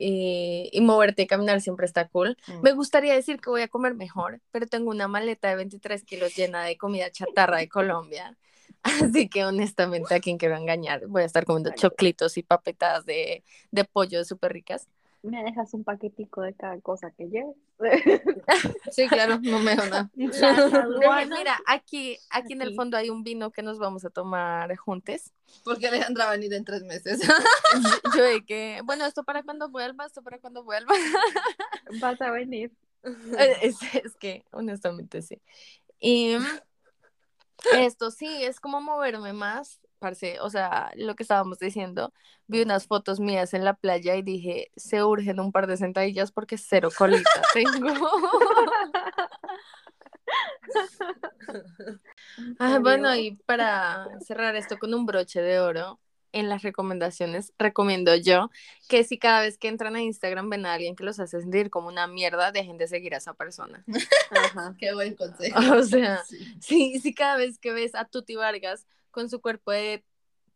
Y, y, moverte y caminar siempre está cool. Mm. Me gustaría decir que voy a comer mejor, pero tengo una maleta de 23 kilos llena de comida chatarra de Colombia. Así que honestamente, a quien quiero engañar, voy a estar comiendo choclitos y papetadas de, de pollo súper ricas me dejas un paquetico de cada cosa que lleves. Sí, claro, no me nada. Mira, aquí, aquí en el fondo hay un vino que nos vamos a tomar juntos. Porque Alejandra va a venir en tres meses. Yo de que, bueno, esto para cuando vuelva, esto para cuando vuelva. Vas a venir. Es, es que, honestamente, sí. Y esto sí, es como moverme más parce, o sea, lo que estábamos diciendo, vi unas fotos mías en la playa y dije, se urgen un par de sentadillas porque cero colita tengo. ah, bueno, y para cerrar esto con un broche de oro, en las recomendaciones recomiendo yo que si cada vez que entran a Instagram ven a alguien que los hace sentir como una mierda, dejen de seguir a esa persona. Ajá, qué buen consejo. O sea, si, si cada vez que ves a Tuti Vargas con su cuerpo de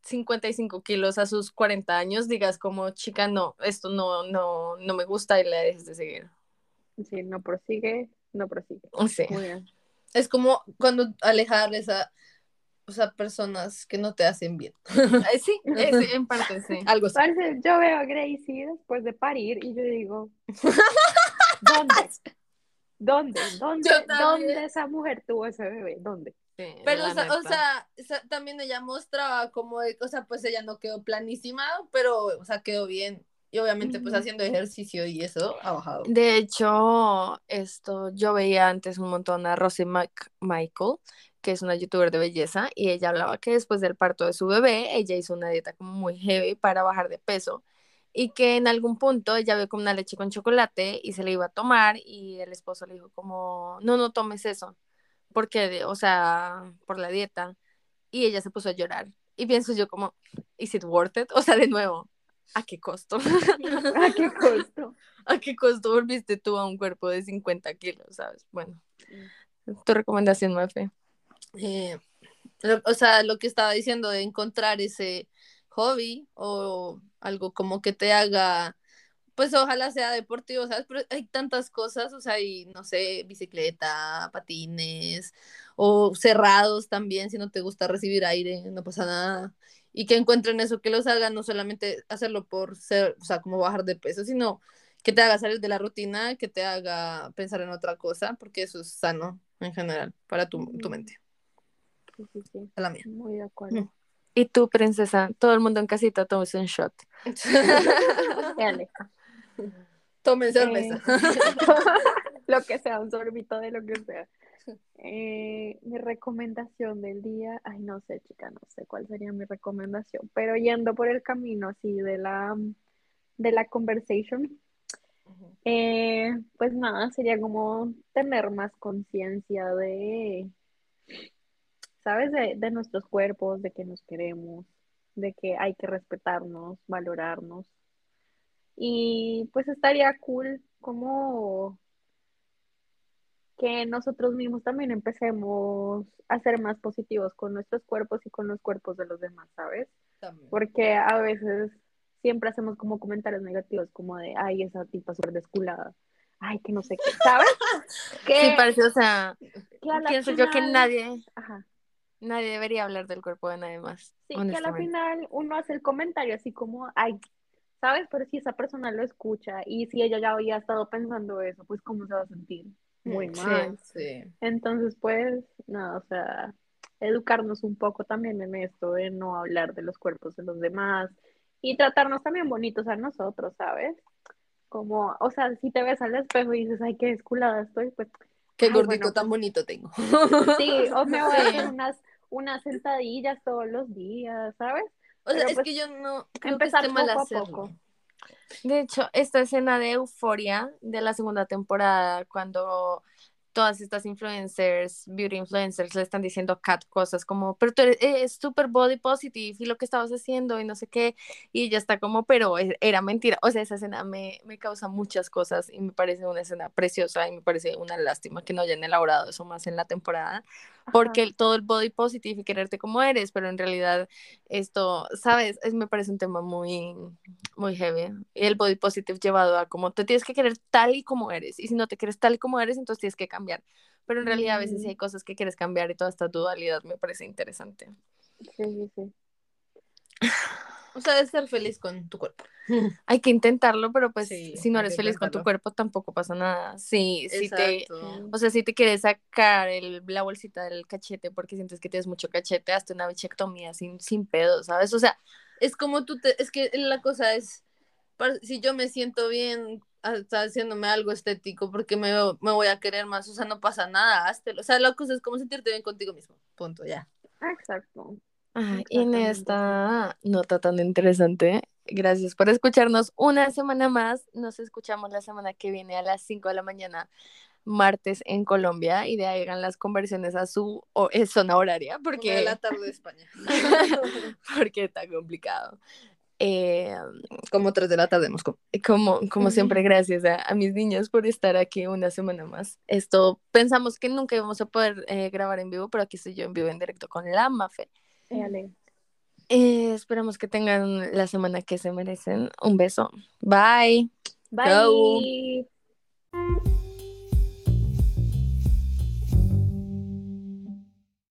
55 kilos a sus 40 años, digas como, chica, no, esto no, no, no me gusta y le dejes de seguir. Sí, no prosigue, no prosigue. Sí. Es como cuando alejarles a, o sea, personas que no te hacen bien. sí, en parte sí. Algo yo veo a Gracie después de parir y yo digo, ¿dónde? ¿Dónde? ¿Dónde? ¿Dónde esa mujer tuvo ese bebé? ¿Dónde? Pero, o sea, también ella mostraba como, o sea, pues ella no quedó planísima, pero, o sea, quedó bien. Y obviamente, pues haciendo ejercicio y eso ha bajado. De hecho, esto, yo veía antes un montón a Rosie Michael, que es una youtuber de belleza, y ella hablaba que después del parto de su bebé, ella hizo una dieta como muy heavy para bajar de peso y que en algún punto ella vio como una leche con chocolate y se le iba a tomar y el esposo le dijo como, no, no tomes eso porque, o sea, por la dieta, y ella se puso a llorar. Y pienso yo como, ¿is it worth it? O sea, de nuevo, ¿a qué costo? ¿A qué costo? ¿A qué costo volviste tú a un cuerpo de 50 kilos, sabes? Bueno, tu recomendación, Mafe. Eh, o sea, lo que estaba diciendo de encontrar ese hobby o algo como que te haga pues ojalá sea deportivo, ¿sabes? Pero hay tantas cosas, o sea, hay, no sé, bicicleta, patines, o cerrados también, si no te gusta recibir aire, no pasa nada. Y que encuentren eso, que los hagan, no solamente hacerlo por ser, o sea, como bajar de peso, sino que te haga salir de la rutina, que te haga pensar en otra cosa, porque eso es sano en general para tu, mente. Sí, sí, sí. la mía. Muy de acuerdo. Mm. Y tú, princesa, todo el mundo en casita tomes un shot. Tomen cerveza. Eh, lo que sea, un sorbito de lo que sea. Eh, mi recomendación del día, ay, no sé, chica, no sé cuál sería mi recomendación, pero yendo por el camino así de la, de la conversation, eh, pues nada, sería como tener más conciencia de, ¿sabes? De, de nuestros cuerpos, de que nos queremos, de que hay que respetarnos, valorarnos y pues estaría cool como que nosotros mismos también empecemos a ser más positivos con nuestros cuerpos y con los cuerpos de los demás, ¿sabes? Porque a veces siempre hacemos como comentarios negativos, como de, ay, esa tipa súper desculada, ay, que no sé qué, ¿sabes? que, sí, parece, o sea, pienso yo que nadie, nadie debería hablar del cuerpo de nadie más. Sí, que al final uno hace el comentario así como, ay, ¿sabes? Pero si esa persona lo escucha y si ella ya había estado pensando eso, pues cómo se va a sentir muy mal. Sí, Entonces, pues, nada, o sea, educarnos un poco también en esto de no hablar de los cuerpos de los demás y tratarnos también bonitos a nosotros, ¿sabes? Como, o sea, si te ves al espejo y dices, ay, qué desculada estoy, pues... Qué gordito tan bonito tengo. Sí, o me voy a hacer unas, unas sentadillas todos los días, ¿sabes? O sea, es pues, que yo no empezar mal a poco. De hecho, esta escena de euforia de la segunda temporada, cuando todas estas influencers, beauty influencers, le están diciendo a Kat cosas como, pero tú eres eh, super body positive y lo que estabas haciendo y no sé qué, y ella está como, pero e, era mentira. O sea, esa escena me, me causa muchas cosas y me parece una escena preciosa y me parece una lástima que no hayan elaborado eso más en la temporada, porque todo el body positive y quererte como eres, pero en realidad esto, ¿sabes? Es, me parece un tema muy, muy heavy. El body positive llevado a como te tienes que querer tal y como eres, y si no te quieres tal y como eres, entonces tienes que cambiar. Pero en realidad a veces sí hay cosas que quieres cambiar y toda esta dualidad me parece interesante. Sí, sí, sí. O sea, de ser feliz con tu cuerpo. Hay que intentarlo, pero pues si no eres feliz con tu cuerpo tampoco pasa nada. Sí, si te, o sea, si te quieres sacar el, la bolsita del cachete porque sientes que tienes mucho cachete, hazte una bichectomía sin, sin pedo, ¿sabes? O sea, es como tú te, es que la cosa es, si yo me siento bien está haciéndome algo estético porque me, me voy a querer más, o sea, no pasa nada, hazte, o sea, la cosa es como sentirte bien contigo mismo, punto, ya. Exacto y en esta nota tan interesante, gracias por escucharnos una semana más. Nos escuchamos la semana que viene a las 5 de la mañana, martes en Colombia, y de ahí hagan las conversiones a su eh, zona horaria, porque... la tarde de España. porque está complicado. Eh, como 3 de la tarde Moscú. Como, como siempre, gracias a, mis niños por estar aquí una semana más. Esto pensamos que nunca íbamos a poder eh, grabar en vivo, pero aquí estoy yo en vivo en directo con la Mafe. Eh, esperamos que tengan la semana que se merecen. Un beso. Bye. Bye.